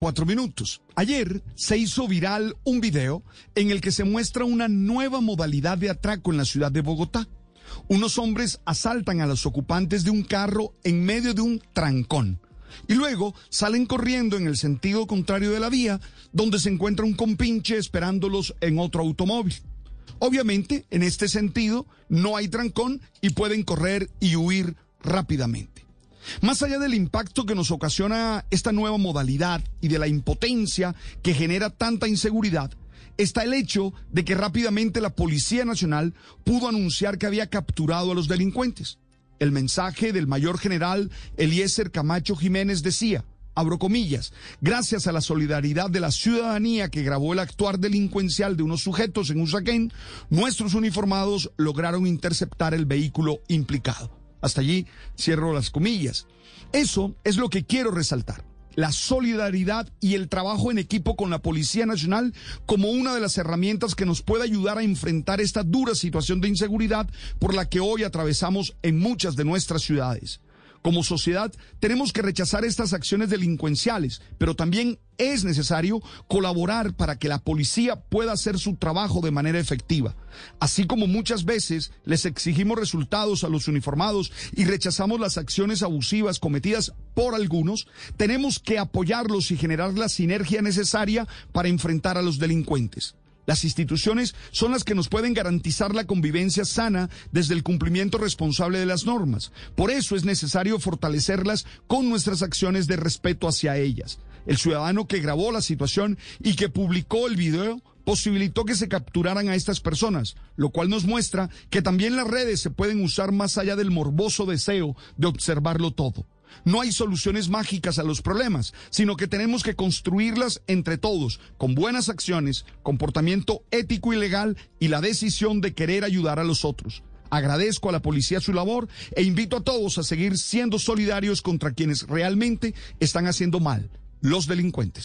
Cuatro minutos. Ayer se hizo viral un video en el que se muestra una nueva modalidad de atraco en la ciudad de Bogotá. Unos hombres asaltan a los ocupantes de un carro en medio de un trancón y luego salen corriendo en el sentido contrario de la vía, donde se encuentra un compinche esperándolos en otro automóvil. Obviamente, en este sentido, no hay trancón y pueden correr y huir rápidamente. Más allá del impacto que nos ocasiona esta nueva modalidad y de la impotencia que genera tanta inseguridad, está el hecho de que rápidamente la Policía Nacional pudo anunciar que había capturado a los delincuentes. El mensaje del mayor general Eliezer Camacho Jiménez decía, abro comillas, gracias a la solidaridad de la ciudadanía que grabó el actuar delincuencial de unos sujetos en Usaquén, nuestros uniformados lograron interceptar el vehículo implicado. Hasta allí cierro las comillas. Eso es lo que quiero resaltar. La solidaridad y el trabajo en equipo con la Policía Nacional como una de las herramientas que nos puede ayudar a enfrentar esta dura situación de inseguridad por la que hoy atravesamos en muchas de nuestras ciudades. Como sociedad tenemos que rechazar estas acciones delincuenciales, pero también es necesario colaborar para que la policía pueda hacer su trabajo de manera efectiva. Así como muchas veces les exigimos resultados a los uniformados y rechazamos las acciones abusivas cometidas por algunos, tenemos que apoyarlos y generar la sinergia necesaria para enfrentar a los delincuentes. Las instituciones son las que nos pueden garantizar la convivencia sana desde el cumplimiento responsable de las normas. Por eso es necesario fortalecerlas con nuestras acciones de respeto hacia ellas. El ciudadano que grabó la situación y que publicó el video posibilitó que se capturaran a estas personas, lo cual nos muestra que también las redes se pueden usar más allá del morboso deseo de observarlo todo. No hay soluciones mágicas a los problemas, sino que tenemos que construirlas entre todos, con buenas acciones, comportamiento ético y legal y la decisión de querer ayudar a los otros. Agradezco a la policía su labor e invito a todos a seguir siendo solidarios contra quienes realmente están haciendo mal, los delincuentes.